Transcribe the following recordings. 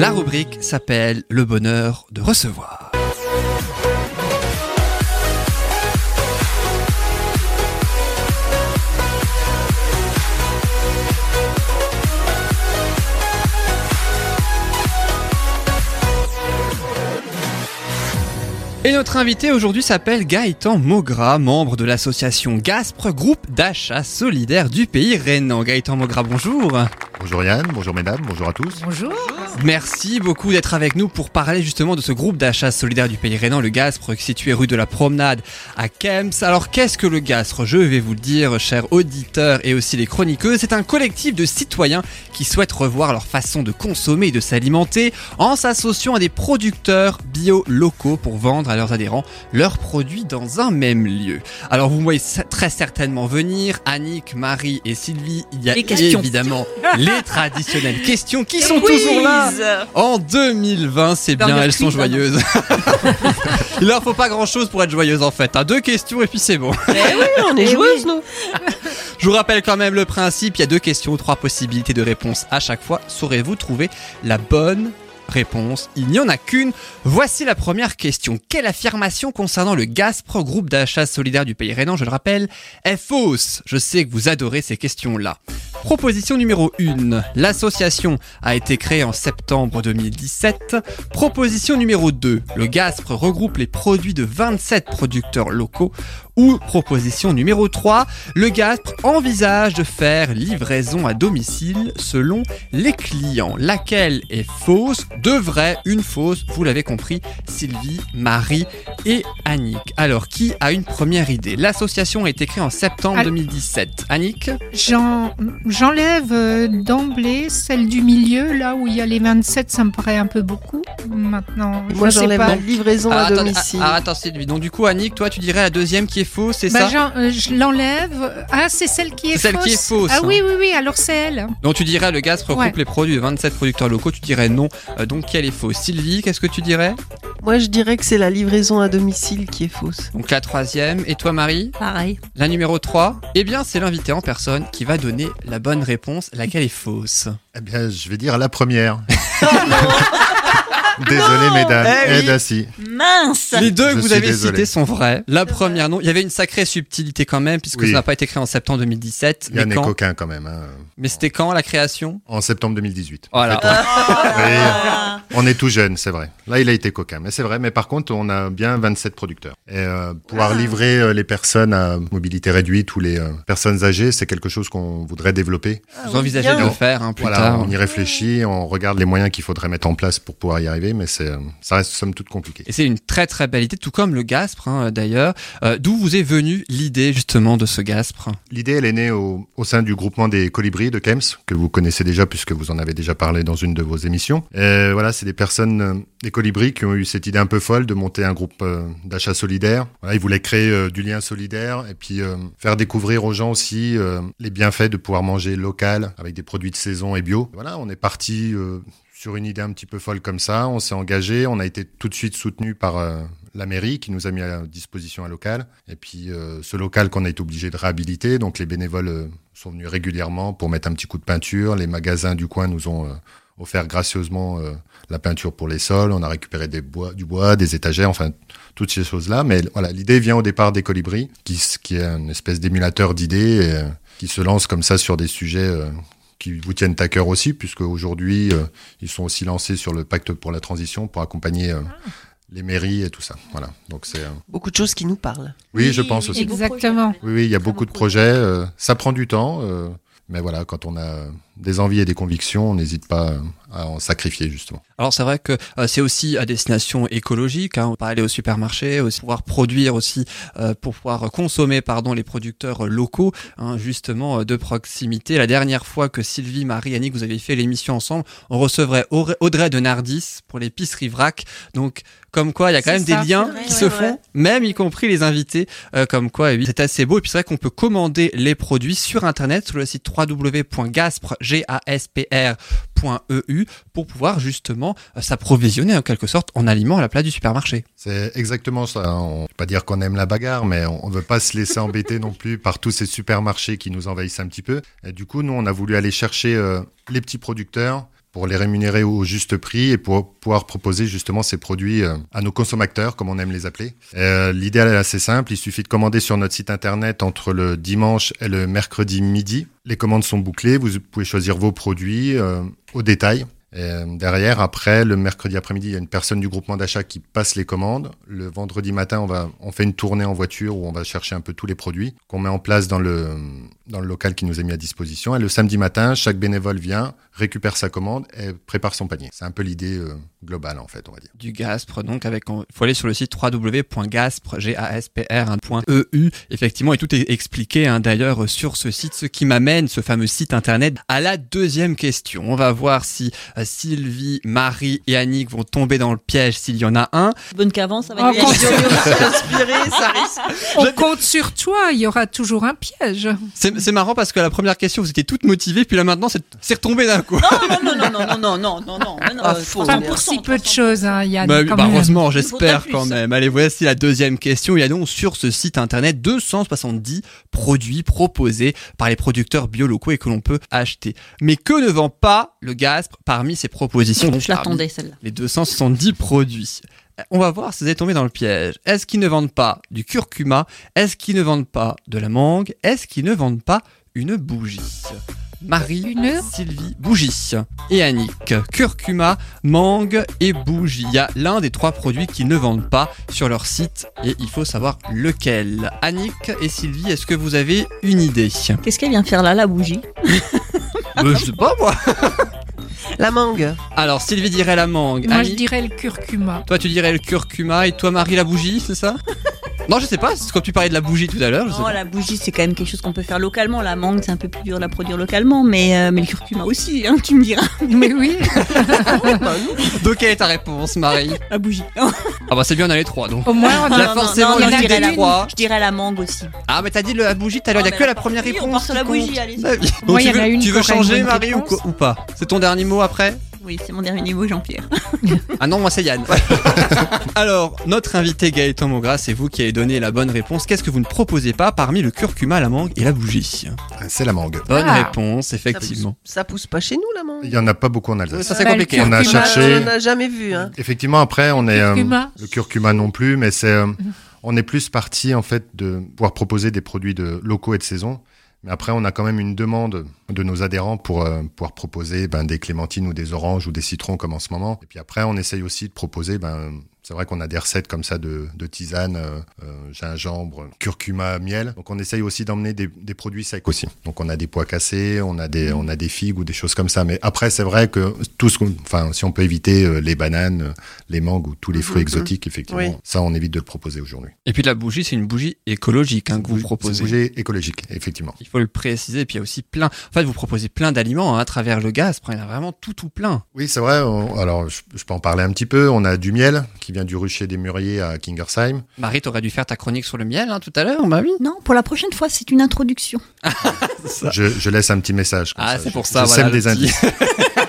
La rubrique s'appelle Le bonheur de recevoir. Et notre invité aujourd'hui s'appelle Gaëtan Mogra, membre de l'association Gaspre, groupe d'achat solidaire du pays rhénan. Gaëtan Mogra, bonjour. Bonjour Yann, bonjour mesdames, bonjour à tous. Bonjour. Merci beaucoup d'être avec nous pour parler justement de ce groupe d'achat solidaire du pays rhénan, le Gaspre, situé rue de la Promenade à Kems. Alors qu'est-ce que le Gaspre Je vais vous le dire, chers auditeurs et aussi les chroniqueux, c'est un collectif de citoyens qui souhaitent revoir leur façon de consommer et de s'alimenter en s'associant à des producteurs bio locaux pour vendre à leurs adhérents leurs produits dans un même lieu. Alors vous voyez très certainement venir, Annick, Marie et Sylvie, il y a évidemment les traditionnelles questions qui sont toujours là en 2020. C'est bien, elles sont joyeuses. il leur faut pas grand chose pour être joyeuse en fait. Hein. Deux questions et puis c'est bon. Eh oui, on est eh joueuses nous. Je vous rappelle quand même le principe, il y a deux questions, trois possibilités de réponse à chaque fois. Saurez-vous trouver la bonne réponse? Il n'y en a qu'une. Voici la première question. Quelle affirmation concernant le Gaspro, groupe d'achat solidaire du pays rhénan, je le rappelle, est fausse Je sais que vous adorez ces questions-là. Proposition numéro 1. L'association a été créée en septembre 2017. Proposition numéro 2. Le Gaspre regroupe les produits de 27 producteurs locaux. Ou proposition numéro 3, le Gaspre envisage de faire livraison à domicile selon les clients. Laquelle est fausse? Deux vraies, une fausse, vous l'avez compris, Sylvie, Marie et Annick. Alors, qui a une première idée? L'association a été créée en septembre 2017. Annick? J'enlève euh, d'emblée celle du milieu, là où il y a les 27, ça me paraît un peu beaucoup. Maintenant, Moi j'enlève la livraison à domicile. Ah, attends, lui. Donc du coup, Annick, toi tu dirais la deuxième qui est faux, c'est bah, ça euh, Je l'enlève. Ah, c'est celle qui est fausse. celle qui est fausse. Ah oui, oui, oui, alors c'est elle. Donc tu dirais le gaz regroupe les produits de 27 producteurs locaux, tu dirais non. Euh, donc qui est fausse Sylvie, qu'est-ce que tu dirais? Moi je dirais que c'est la livraison à domicile qui est fausse. Donc la troisième. Et toi Marie? Pareil. La numéro 3 Eh bien c'est l'invité en personne qui va donner la bonne réponse, laquelle est fausse? Eh bien je vais dire la première. Désolé, mesdames. Eh Mince. Les deux que vous avez cités sont vrais. La première, non. Il y avait une sacrée subtilité quand même, puisque ça n'a pas été créé en septembre 2017. Il y a un coquin quand même. Hein. Mais c'était quand la création? En septembre 2018. Voilà. Ah. On est tout jeune, c'est vrai. Là, il a été coquin, mais c'est vrai. Mais par contre, on a bien 27 producteurs. Et euh, pouvoir ah. livrer euh, les personnes à mobilité réduite ou les euh, personnes âgées, c'est quelque chose qu'on voudrait développer. Vous envisagez de le faire hein, plus voilà, tard. On y réfléchit, on regarde les moyens qu'il faudrait mettre en place pour pouvoir y arriver mais c'est, ça reste somme toute compliqué. Et c'est une très très belle idée, tout comme le Gaspre hein, d'ailleurs. Euh, d'où vous est venue l'idée justement de ce Gaspre? L'idée, elle est née au, au, sein du groupement des colibris de Kems, que vous connaissez déjà puisque vous en avez déjà parlé dans une de vos émissions. Et voilà, c'est des personnes, euh, des colibris, qui ont eu cette idée un peu folle de monter un groupe euh, d'achat solidaire. Ils voulaient créer du lien solidaire et puis faire découvrir aux gens aussi les bienfaits de pouvoir manger local avec des produits de saison et bio. Voilà, on est parti sur une idée un petit peu folle comme ça. On s'est engagé, on a été tout de suite soutenu par euh, la mairie qui nous a mis à disposition un local. Et puis euh, ce local qu'on a été obligé de réhabiliter, donc les bénévoles euh, sont venus régulièrement pour mettre un petit coup de peinture. Les magasins du coin nous ont offert gracieusement la peinture pour les sols. On a récupéré des bois, du bois, des étagères, enfin toutes ces choses-là. Mais voilà, l'idée vient au départ des colibris, qui, qui est une espèce d'émulateur d'idées. qui se lance comme ça sur des sujets qui vous tiennent à cœur aussi, puisque aujourd'hui, euh, ils sont aussi lancés sur le pacte pour la transition pour accompagner euh, ah. les mairies et tout ça. Voilà. Donc c'est euh, beaucoup de choses qui nous parlent. Oui, je pense aussi. Exactement. Oui, oui, il y a beaucoup de projets. ça prend du temps, mais voilà, quand on a des envies et des convictions, on n'hésite pas à en sacrifier justement. Alors c'est vrai que euh, c'est aussi à destination écologique, hein, on peut aller au supermarché, aussi pouvoir produire aussi, euh, pour pouvoir consommer pardon les producteurs locaux, hein, justement euh, de proximité. La dernière fois que Sylvie, Marie, Annick, vous avez fait l'émission ensemble, on recevrait Audrey de Nardis pour l'épicerie vrac. Donc comme quoi il y a quand même des liens qui se font, même y compris les invités, comme quoi oui, c'est assez beau. Et puis c'est vrai qu'on peut commander les produits sur internet sur le site www.gaspre gaspr.eu pour pouvoir justement euh, s'approvisionner en quelque sorte en aliments à la place du supermarché. C'est exactement ça. On ne peut pas dire qu'on aime la bagarre, mais on ne veut pas se laisser embêter non plus par tous ces supermarchés qui nous envahissent un petit peu. Et du coup, nous, on a voulu aller chercher euh, les petits producteurs pour les rémunérer au juste prix et pour pouvoir proposer justement ces produits euh, à nos consommateurs, comme on aime les appeler. Euh, L'idée est assez simple, il suffit de commander sur notre site internet entre le dimanche et le mercredi midi. Les commandes sont bouclées, vous pouvez choisir vos produits euh, au détail. Derrière, après, le mercredi après-midi, il y a une personne du groupement d'achat qui passe les commandes. Le vendredi matin, on, va, on fait une tournée en voiture où on va chercher un peu tous les produits qu'on met en place dans le, dans le local qui nous est mis à disposition. Et le samedi matin, chaque bénévole vient, récupère sa commande et prépare son panier. C'est un peu l'idée euh, globale, en fait, on va dire. Du Gaspre, donc avec, il faut aller sur le site www.gaspre.eu, effectivement, et tout est expliqué hein, d'ailleurs sur ce site, ce qui m'amène, ce fameux site internet, à la deuxième question. On va voir si euh, Sylvie, Marie et Annick vont tomber dans le piège s'il y en a un. Bonne qu'avance avec Oh, les bon. questions. Inspiré, ça risque. On compte sur toi, il y aura toujours un piège. C'est c'est marrant parce que la première question, vous étiez toutes motivées, puis là maintenant, c'est retombé d'un coup. Non, non, non, non, non, non, non, non, non, non, Ah, euh. Pas 300%, pour si peu de 300%. choses, hein, Yann. Bah, oui, quand bah, même. heureusement, j'espère quand même. Allez, voici la deuxième question. Il y a donc sur ce site internet 270 produits proposés par les producteurs bio locaux et que l'on peut acheter. Mais que ne vend pas le Gaspre parmi ces propositions Je l'attendais celle-là. Les 270 produits. On va voir si vous êtes tombé dans le piège. Est-ce qu'ils ne vendent pas du curcuma? Est-ce qu'ils ne vendent pas de la mangue? Est-ce qu'ils ne vendent pas une bougie? Marie, Une Sylvie, bougie. Et Annick, curcuma, mangue et bougie. Il y a l'un des trois produits qu'ils ne vendent pas sur leur site et il faut savoir lequel. Annick et Sylvie, est-ce que vous avez une idée? Qu'est-ce qu'elle vient faire là, la bougie? Euh, Je sais pas moi. La mangue. Alors Sylvie dirait la mangue. Moi, je dirais le curcuma. Toi tu dirais le curcuma et toi Marie la bougie, c'est ça? Non, je sais pas, c'est comme tu parlais de la bougie tout à l'heure. je sais Non, la bougie, c'est quand même quelque chose qu'on peut faire localement. La mangue, c'est un peu plus dur à produire localement, mais, euh, mais le curcuma aussi, hein, tu me diras. Mais oui, Donc quelle est ta réponse Marie La bougie. Ah bah c'est bien on a les trois donc. au moins, on Là, a- forcément, il y en je a dirais la une. trois. Je dirais la mangue aussi. Ah mais t'as dit la bougie tout à l'heure, il y a que la première réponse. on part sur la bougie, allez. Bah. Moi, Donc, il y tu en a veux, une tu veux changer Marie ou, réponse. quoi- ou pas? C'est ton dernier mot après? Oui, c'est mon dernier niveau, Jean-Pierre. Ah non, moi c'est Yann. Alors, notre invité Gaëtan Mogras, c'est vous qui avez donné la bonne réponse. Qu'est-ce que vous ne proposez pas parmi le curcuma, la mangue et la bougie C'est la mangue. Bonne Ah. réponse, effectivement. Ça pousse pas chez nous, la mangue. Il y en a pas beaucoup en Alsace. Ça c'est Bah, compliqué. On a cherché- On n'a jamais vu. Hein. Effectivement, après, on est euh, Curcuma. le curcuma non plus, mais c'est euh, on est plus parti en fait de pouvoir proposer des produits de locaux et de saison. Mais après, on a quand même une demande de nos adhérents pour euh, pouvoir proposer ben, des clémentines ou des oranges ou des citrons comme en ce moment. Et puis après, on essaye aussi de proposer. Ben, c'est vrai qu'on a des recettes comme ça de, de tisane, euh, euh, gingembre, curcuma, miel. Donc on essaye aussi d'emmener des, des produits secs aussi. Donc on a des pois cassés, on a des, on a des figues ou des choses comme ça. Mais après, c'est vrai que tout ce qu'on, enfin, si on peut éviter euh, les bananes, les mangues ou tous les fruits Mhm. exotiques, effectivement, Oui. ça on évite de le proposer aujourd'hui. Et puis la bougie, c'est une bougie écologique hein, que vous C'est proposez. une bougie écologique, effectivement. Il faut le préciser. Et puis il y a aussi plein. En fait, vous proposez plein d'aliments hein, à travers le gaz. Il y en a vraiment tout, tout plein. Oui, c'est vrai. on- alors, je, je peux en parler un petit peu. On a du miel qui vient du rucher des mûriers à Kingersheim. Marie, t'aurais dû faire ta chronique sur le miel hein, tout à l'heure, bah oui. Non, pour la prochaine fois, c'est une introduction. Je, je laisse un petit message. comme Ah, c'est pour ça. Je voilà, sème des petit- indices.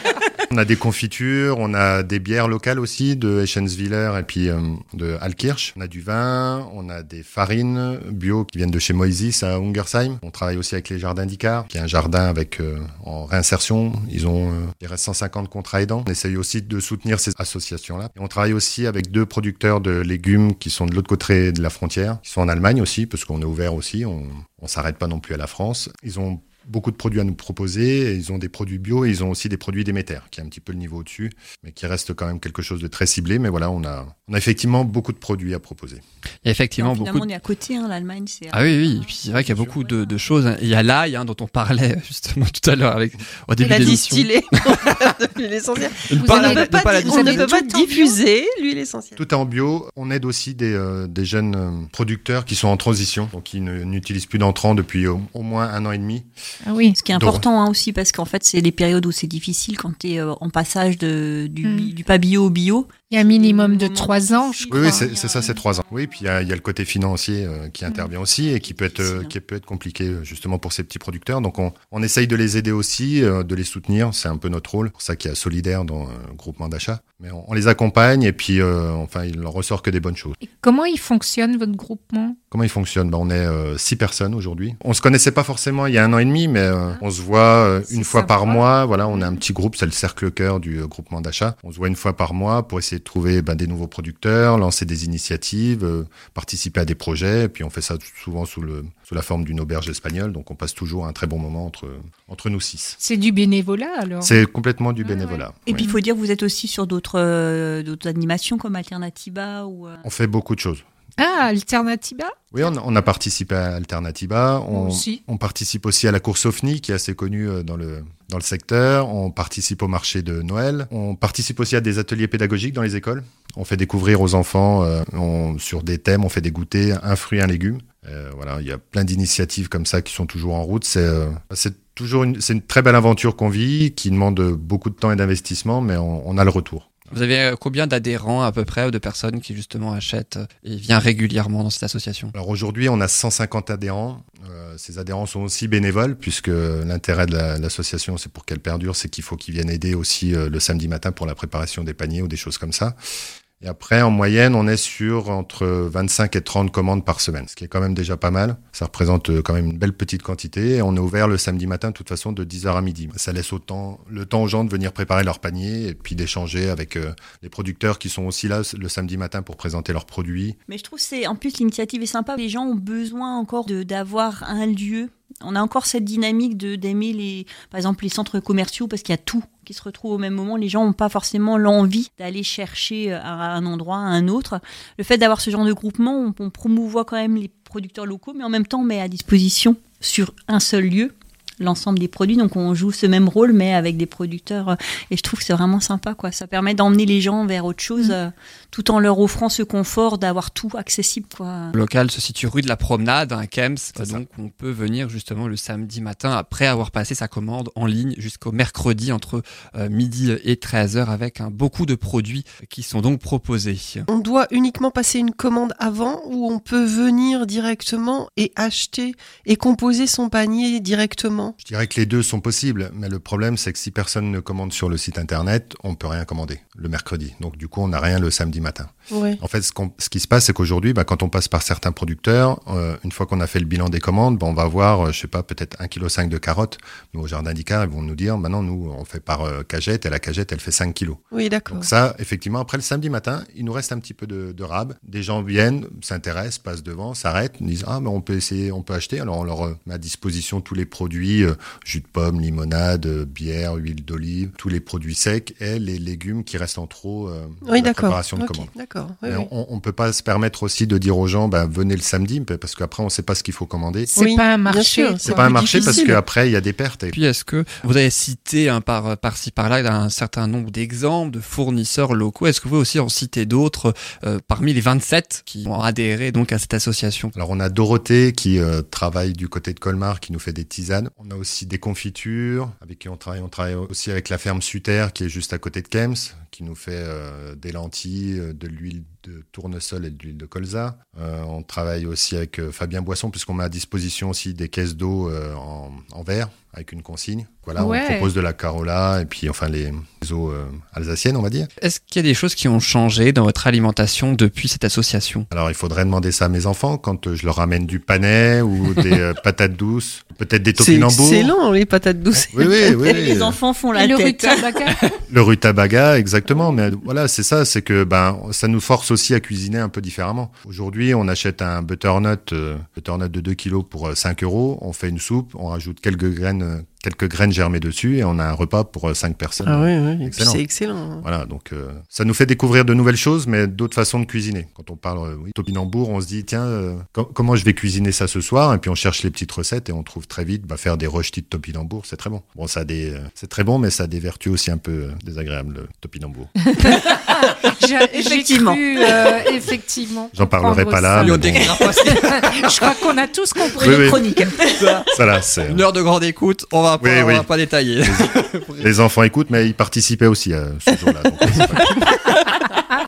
On a des confitures, on a des bières locales aussi de Eschenswiller et puis euh, de Alkirch. On a du vin, on a des farines bio qui viennent de chez Moisis à Ungersheim. On travaille aussi avec les jardins d'Icar, qui est un jardin avec euh, en réinsertion. Ils ont euh, il reste 150 contrats aidants. On essaye aussi de soutenir ces associations-là. On travaille aussi avec deux producteurs de légumes qui sont de l'autre côté de la frontière, qui sont en Allemagne aussi, parce qu'on est ouvert aussi. On, on s'arrête pas non plus à la France. Ils ont beaucoup de produits à nous proposer. et Ils ont des produits bio et ils ont aussi des produits Déméter, qui est un petit peu le niveau au-dessus, mais qui reste quand même quelque chose de très ciblé. Mais voilà, on a, on a effectivement beaucoup de produits à proposer. Il y a effectivement Non, beaucoup. de- on est à côté, hein, l'Allemagne, c'est. Ah oui, oui. Et puis c'est vrai qu'il y a beaucoup de, de choses. Il y a l'ail hein, dont on parlait justement tout à l'heure avec au début de l'émission. distillé Vous pas avez la- on ne peut pas pas, la di- on ne distribuer. peut pas Tout en bio diffuser l'huile essentielle. Tout est en bio. On aide aussi des, euh, des jeunes euh, producteurs qui sont en transition, donc qui ne- n'utilisent plus d'entrants depuis au, au moins un an et demi. Ah oui. Ce qui est Donc- important hein, aussi, parce qu'en fait, c'est les périodes où c'est difficile quand tu es en passage de, du, Mm. bi- du pas bio au bio. Il y a un minimum de trois ans, je crois. oui, c'est c'est ça, c'est trois ans. Oui, puis il y, a il y a le côté financier euh, qui intervient aussi et qui peut être euh, qui peut être compliqué euh, justement pour ces petits producteurs. Donc on, on essaye de les aider aussi, euh, de les soutenir. C'est un peu notre rôle. C'est pour ça qu'il y a solidaire dans un groupement d'achat. Mais on, on les accompagne et puis euh, enfin il en ressort que des bonnes choses. Et comment il fonctionne, votre groupement? Comment il fonctionne? Ben, On est euh, six personnes aujourd'hui. On se connaissait pas forcément il y a un an et demi, mais euh, on se voit euh, une fois par mois. Voilà, on a un petit groupe, c'est le cercle cœur du euh, groupement d'achat. On se voit une fois par mois pour essayer de trouver ben, des nouveaux producteurs, lancer des initiatives, euh, participer à des projets. Et puis on fait ça souvent sous, le, sous la forme d'une auberge espagnole. Donc on passe toujours un très bon moment entre, entre nous six. C'est du bénévolat alors? C'est complètement du Ah, bénévolat. Et oui. puis il faut dire que vous êtes aussi sur d'autres euh, d'autres animations comme Alternativa ou. euh, On fait beaucoup de choses. Ah, Alternativa Oui, on, on a participé à Alternativa. Moi On, aussi. on participe aussi à la course OFNI, qui est assez connue euh, dans le, dans le secteur. On participe au marché de Noël. On participe aussi à des ateliers pédagogiques dans les écoles. On fait découvrir aux enfants euh, on- sur des thèmes, on fait des goûters, un fruit, un légume. Euh, voilà, il y a plein d'initiatives comme ça qui sont toujours en route. C'est euh, toujours une, une très belle aventure qu'on vit, qui demande beaucoup de temps et d'investissement, mais on a le retour. Vous avez euh, combien d'adhérents à peu près ou de personnes qui justement achètent euh, et viennent régulièrement dans cette association? Alors aujourd'hui, on a 150 adhérents. Euh, ces adhérents sont aussi bénévoles, puisque l'intérêt de la- l'association, c'est pour qu'elle perdure, c'est qu'il faut qu'ils viennent aider aussi le samedi matin pour la préparation des paniers ou des choses comme ça. Et après, en moyenne, on est sur entre 25 et 30 commandes par semaine, ce qui est quand même déjà pas mal. Ça représente euh, quand même une belle petite quantité. Et on est ouvert le samedi matin, de toute façon, de 10h à midi. Ça laisse le temps aux gens de venir préparer leur panier et puis d'échanger avec euh, les producteurs qui sont aussi là le samedi matin pour présenter leurs produits. Mais je trouve que c'est en plus l'initiative est sympa. Les gens ont besoin encore d'avoir un lieu. On a encore cette dynamique de d'aimer les, par exemple les centres commerciaux parce qu'il y a tout qui se retrouve au même moment. Les gens n'ont pas forcément l'envie d'aller chercher à un endroit, à un autre. Le fait d'avoir ce genre de groupement, on, on promouvoit quand même les producteurs locaux, mais en même temps on met à disposition sur un seul lieu l'ensemble des produits. Donc on joue ce même rôle, mais avec des producteurs. Et je trouve que c'est vraiment sympa. Quoi. Ça permet d'emmener les gens vers autre chose, Mm. euh, tout en leur offrant ce confort d'avoir tout accessible. Quoi. Le local se situe rue de la Promenade, à Kems, C'est ça. donc on peut venir justement le samedi matin après avoir passé sa commande en ligne jusqu'au mercredi entre euh, midi et 13h avec hein, beaucoup de produits qui sont donc proposés. On doit uniquement passer une commande avant ou on peut venir directement et acheter et composer son panier directement? Je dirais que les deux sont possibles, mais le problème c'est que si personne ne commande sur le site internet, on peut rien commander le mercredi. Donc du coup, on n'a rien le samedi matin. En fait, ce, qui se passe, c'est qu'aujourd'hui, bah, quand on passe par certains producteurs, euh, une fois qu'on a fait le bilan des commandes, bah, on va avoir, euh, je sais pas, peut-être 1,5 kg de carottes. Nous, au jardin d'Icar, ils vont nous dire, maintenant, nous, on fait par euh, cagette, et la cagette, elle fait 5 kilos. Oui, d'accord. Donc ça, effectivement, après le samedi matin, il nous reste un petit peu de, de rab. Des gens viennent, s'intéressent, passent devant, s'arrêtent, disent ah mais on peut essayer, on peut acheter. Alors on leur euh, met à disposition tous les produits jus de pomme, limonade, bière, huile d'olive, tous les produits secs et les légumes qui restent en trop de Oui, la préparation de commande. D'accord. Oui, Mais oui. on, on peut pas se permettre aussi de dire aux gens ben, venez le samedi parce qu'après on sait pas ce qu'il faut commander. C'est Oui, pas un marché. C'est pas un marché parce qu'après il y a des pertes. Et Et puis est-ce que vous avez cité hein, par, par-ci par-là un certain nombre d'exemples de fournisseurs locaux Est-ce que vous pouvez aussi en citer d'autres euh, parmi les 27 qui ont adhéré donc à cette association? Alors on a Dorothée qui euh, travaille du côté de Colmar, qui nous fait des tisanes. On a aussi des confitures avec qui on travaille. On travaille aussi avec la ferme Suter qui est juste à côté de Kems, qui nous fait euh, des lentilles, euh, de l'huile de tournesol et de l'huile de colza. Euh, on travaille aussi avec Fabien Boisson puisqu'on met à disposition aussi des caisses d'eau en verre avec une consigne. Voilà, Ouais. on propose de la Carola et puis enfin les, les eaux euh, alsaciennes, on va dire. Est-ce qu'il y a des choses qui ont changé dans votre alimentation depuis cette association? Alors, il faudrait demander ça à mes enfants quand euh, je leur ramène du panais ou des euh, patates douces, peut-être des C'est topinambours. excellent, les patates douces. Oui, oui, oui. Les enfants font la Et le tête. rutabaga Le rutabaga, exactement. Mais voilà, c'est ça, c'est que ben ça nous force aussi à cuisiner un peu différemment. Aujourd'hui, on achète un butternut, euh, butternut de 2 kilos pour euh, 5 euros. On fait une soupe, on rajoute quelques graines, euh, quelques graines germées dessus et on a un repas pour euh, 5 personnes. Ah oui, oui. et puis Excellent. C'est excellent. Voilà, donc euh, ça nous fait découvrir de nouvelles choses, mais d'autres façons de cuisiner. Quand on parle euh, oui, topinambour, on se dit tiens, euh, co- comment je vais cuisiner ça ce soir? Et puis on cherche les petites recettes et on trouve très vite bah, faire des röstis de topinambour, c'est très bon. Bon, ça des, euh, c'est très bon, mais ça a des vertus aussi un peu euh, désagréables le topinambour. Effectivement. cru, euh, effectivement. J'en parlerai pas là, bon. Je crois qu'on a tous compris. Oui, oui. Chronique. Ça là, c'est. Une heure de grande écoute. On va va pas, Oui, on oui. va pas détailler. Les enfants écoutent, mais ils participaient aussi à ce jour-là.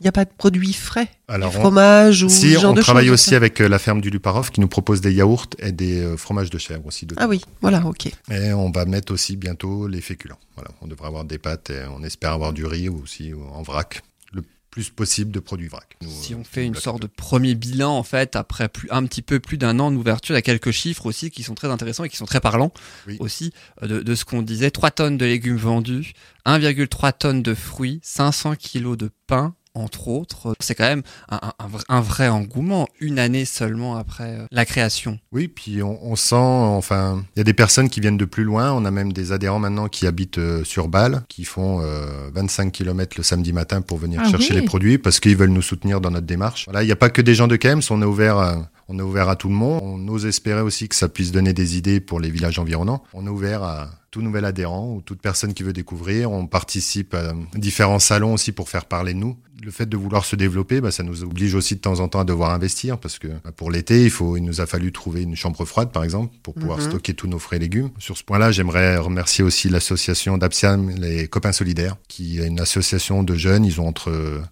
Il n'y a pas de produits frais, Alors, on- fromage ou si ce genre on de travaille aussi avec euh, la ferme du Luparov qui nous propose des yaourts et des euh, fromages de chèvre aussi. dedans. Ah oui, voilà, ok. Et on va mettre aussi bientôt les féculents. Voilà, on devrait avoir des pâtes et on espère avoir du riz aussi en vrac. Plus possible de produits vrac. Nous, Si euh, on fait une nous, sorte de premier bilan, en fait, après plus, un petit peu plus d'un an d'ouverture, il y a quelques chiffres aussi qui sont très intéressants et qui sont très parlants Oui. aussi euh, de, de ce qu'on disait. 3 tonnes de légumes vendus, 1,3 tonnes de fruits, 500 kilos de pain, entre autres. C'est quand même un, un- un vrai- engouement, une année seulement après euh, la création. Oui, puis on, on sent, enfin, il y a des personnes qui viennent de plus loin. On a même des adhérents maintenant qui habitent euh, sur Bâle, qui font euh, 25 km le samedi matin pour venir Ah chercher oui. les produits parce qu'ils veulent nous soutenir dans notre démarche. Voilà, il n'y a pas que des gens de Kems, on est ouvert. à- on est ouvert à tout le monde. On ose espérer aussi que ça puisse donner des idées pour les villages environnants. On est ouvert à tout nouvel adhérent ou toute personne qui veut découvrir. On participe à différents salons aussi pour faire parler de nous. Le fait de vouloir se développer, bah, ça nous oblige aussi de temps en temps à devoir investir parce que bah, pour l'été, il, faut, il nous a fallu trouver une chambre froide, par exemple, pour pouvoir Mhm. stocker tous nos frais et légumes. Sur ce point-là, j'aimerais remercier aussi l'association d'Apsiam, les copains solidaires, qui est une association de jeunes. Ils ont entre,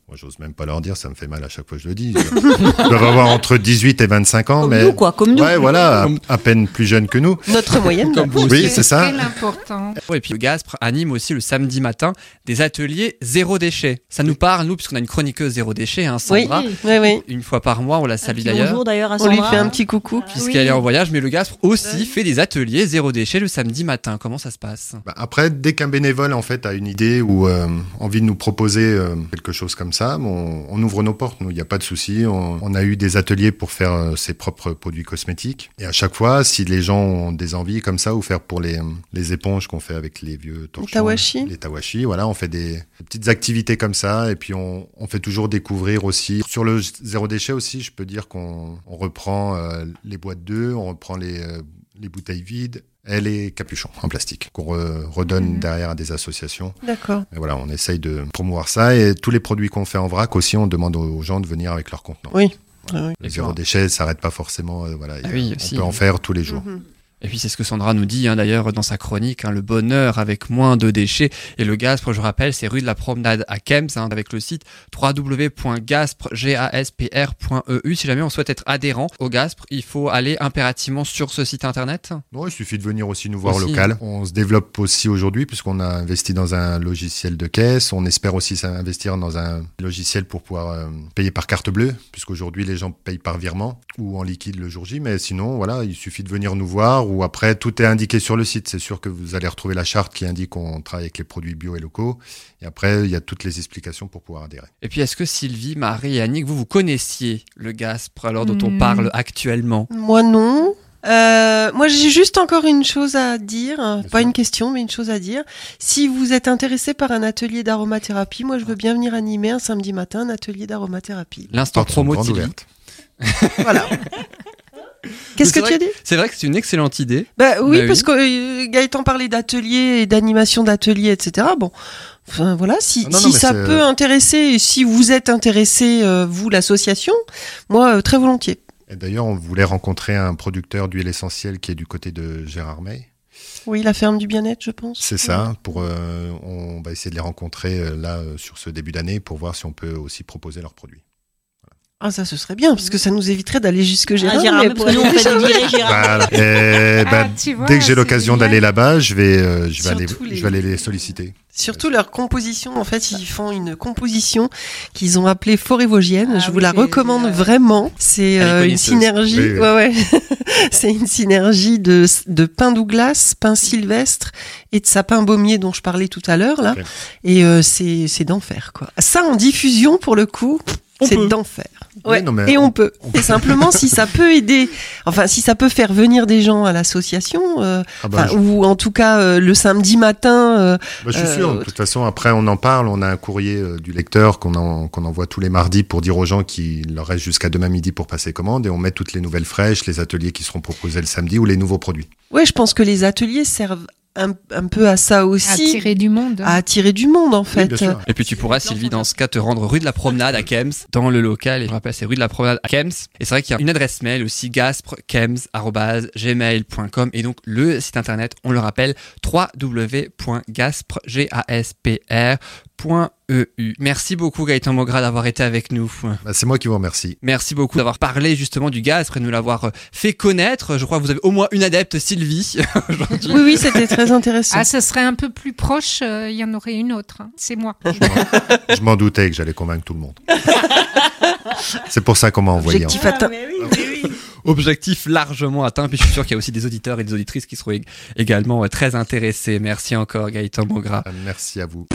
moi, j'ose même pas leur dire, ça me fait mal à chaque fois que je le dis. Ils doivent avoir entre 18 et 25 ans, Comme mais nous, quoi, comme nous. ouais, voilà, à, à peine plus jeunes que nous. Notre moyenne. Comme vous Oui, c'est ça. Important. Et puis le Gaspre anime aussi le samedi matin des ateliers zéro déchet. Ça nous parle, nous, puisqu'on a une chroniqueuse zéro déchet, hein, Oui, Sandra. oui, oui. Une fois par mois, on la salue d'ailleurs. Bonjour d'ailleurs à On Sandra. lui fait un petit coucou. Puisqu'elle est en voyage, mais le Gaspre aussi Oui. fait des ateliers zéro déchet le samedi matin. Comment ça se passe? Bah, après, dès qu'un bénévole en fait a une idée ou euh, envie de nous proposer euh, quelque chose comme ça, on ouvre nos portes. Nous, il n'y a pas de souci. On, on a eu des ateliers pour faire euh, ses propres produits cosmétiques. Et à chaque fois, si les gens ont des envies comme ça, ou faire pour les, euh, les éponges qu'on fait avec les vieux torchons, tawashi. les tawashi, voilà, on fait des, des petites activités comme ça. Et puis on, on fait toujours découvrir aussi sur le zéro déchet aussi. Je peux dire qu'on on reprend euh, les boîtes d'œufs, on reprend les euh, les bouteilles vides et les capuchons en plastique qu'on re- redonne Mhm. derrière à des associations. D'accord. Et voilà, on essaye de promouvoir ça et tous les produits qu'on fait en vrac aussi, on demande aux gens de venir avec leur contenant. Oui. Oui, oui. Le D'accord. zéro déchet s'arrête pas forcément. euh, voilà, Ah oui, on aussi. peut en faire tous les jours. Mhm. Et puis c'est ce que Sandra nous dit hein, d'ailleurs dans sa chronique, hein, le bonheur avec moins de déchets. Et le Gaspre, je rappelle, c'est rue de la Promenade à Kems hein, avec le site www.gaspre.eu. Si jamais on souhaite être adhérent au Gaspre, il faut aller impérativement sur ce site internet. Non, il suffit de venir aussi nous voir Aussi. local. On se développe aussi aujourd'hui puisqu'on a investi dans un logiciel de caisse. On espère aussi investir dans un logiciel pour pouvoir euh, payer par carte bleue puisqu'aujourd'hui les gens payent par virement ou en liquide le jour J. Mais sinon, voilà, il suffit de venir nous voir ou après tout est indiqué sur le site. C'est sûr que vous allez retrouver la charte qui indique qu'on travaille avec les produits bio et locaux. Et après, il y a toutes les explications pour pouvoir adhérer. Et puis est-ce que Sylvie, Marie et Annick, vous vous connaissiez le Gaspre alors dont on Hmm. parle actuellement? Moi non. Euh, moi j'ai juste encore une chose à dire, Bien pas sûr. une question mais une chose à dire. Si vous êtes intéressé par un atelier d'aromathérapie, moi je veux bien venir animer un samedi matin un atelier d'aromathérapie. L'instant promo. Voilà. Qu'est-ce que tu as dit? C'est vrai que c'est une excellente idée. Bah oui, Bah parce que euh, Gaëtan parlait d'atelier et d'animation d'atelier, etc. Bon, enfin voilà, si, Ah non, si ça peut intéresser, et si vous êtes intéressé, euh, vous l'association, moi euh, très volontiers. Et d'ailleurs, on voulait rencontrer un producteur d'huile essentielle qui est du côté de Gérard May. Oui, la ferme du bien-être, je pense. C'est ça. Pour, euh, on va essayer de les rencontrer euh, là euh, sur ce début d'année pour voir si on peut aussi proposer leurs produits. Ah ça, ce serait bien, parce que ça nous éviterait d'aller jusque Gérard. Ah, Gérard, mais parce que nous on fait des virées Gérard. Voilà. Et, bah, Ah, tu vois, dès que j'ai l'occasion d'aller là-bas, je vais, euh, je vais aller, Surtout les- je vais aller les solliciter. Surtout leur composition, en fait, ils font une composition qu'ils ont appelée forêt vosgienne. Ah je vous oui, la recommande vraiment. C'est euh, une synergie. Oui, oui. Ouais, ouais. c'est une synergie de, de pin Douglas, pin sylvestre et de sapin baumier dont je parlais tout à l'heure là. Et euh, c'est c'est d'enfer quoi. Ça en diffusion pour le coup, c'est. Oui, Ouais. non, mais et on- on peut. Et simplement si ça peut aider, enfin si ça peut faire venir des gens à l'association, euh, Ah bah, je, ou en tout cas euh, le samedi matin. euh, bah, je suis euh, sûr. De toute façon, après, on en parle. On a un courrier euh, du lecteur qu'on en- qu'on envoie tous les mardis pour dire aux gens qu'il leur reste jusqu'à demain midi pour passer commande. Et on met toutes les nouvelles fraîches, les ateliers qui seront proposés le samedi ou les nouveaux produits. Ouais, je pense que les ateliers servent un, un peu à ça aussi, Attirer du monde. à attirer du monde en fait. Et puis tu pourras, Sylvie, dans ce cas, te rendre rue de la Promenade à Kems, dans le local. Et je rappelle, c'est rue de la Promenade à Kems. Et c'est vrai qu'il y a une adresse mail aussi, gasprekems.gmail.com. Et donc le site internet, on le rappelle, www.gaspre.eu. E Merci beaucoup Gaëtan Mogra d'avoir été avec nous. Bah, c'est moi qui vous remercie. Merci beaucoup d'avoir parlé justement du gaz, après de nous l'avoir euh, fait connaître. Je crois que vous avez au moins une adepte, Sylvie, aujourd'hui. Oui, oui, c'était très intéressant. Ah, ce serait un peu plus proche, euh, il y en aurait une autre. hein. C'est moi. Je m'en doutais que j'allais convaincre tout le monde. c'est pour ça qu'on m'a envoyé. en Objectif atteint. Objectif largement atteint. Puis je suis sûr qu'il y a aussi des auditeurs et des auditrices qui seront ég- également euh, très intéressés. Merci encore Gaëtan Mogra. Merci à vous.